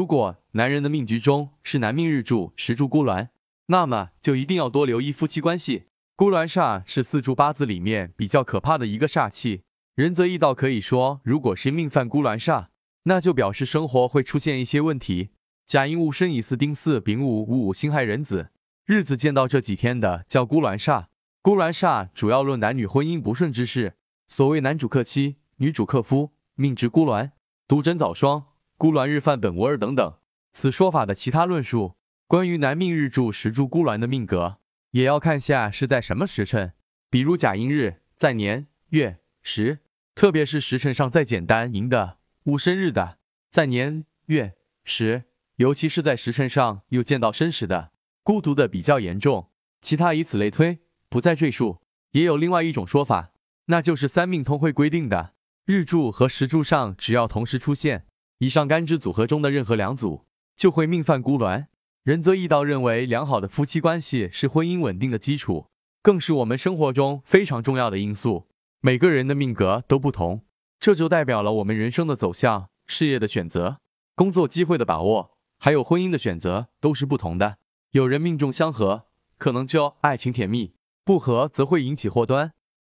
如果男人的命局中是男命日柱时柱孤鸾，那么就一定要多留意夫妻关系。孤鸾煞是四柱八字里面比较可怕的一个煞气。仁泽易道可以说，如果是命犯孤鸾煞，那就表示生活会出现一些问题。甲寅戊申乙巳丁巳丙午戊午辛亥壬子，日子见到这几天的叫孤鸾煞。孤鸾煞主要论男女婚姻不顺之事，所谓男主克妻，女主克夫，命值孤鸾，独枕早霜，孤鸾日犯本无二等等。此说法的其他论述，关于男命日柱时柱孤鸾的命格，也要看下是在什么时辰，比如甲寅日在年月时，特别是时辰上再简单寅的、戊申日的，在年月时。尤其是在时辰上又见到申时的，孤独的比较严重。其他以此类推，不再赘述。也有另外一种说法，那就是三命通会规定的，日柱和时柱上只要同时出现以上干支组合中的任何两组，就会命犯孤鸾。仁则易道认为，良好的夫妻关系是婚姻稳定的基础，更是我们生活中非常重要的因素。每个人的命格都不同，这就代表了我们人生的走向、事业的选择、工作机会的把握。还有婚姻的选择都是不同的，有人命中相合，可能就爱情甜蜜；不合则会引起祸端。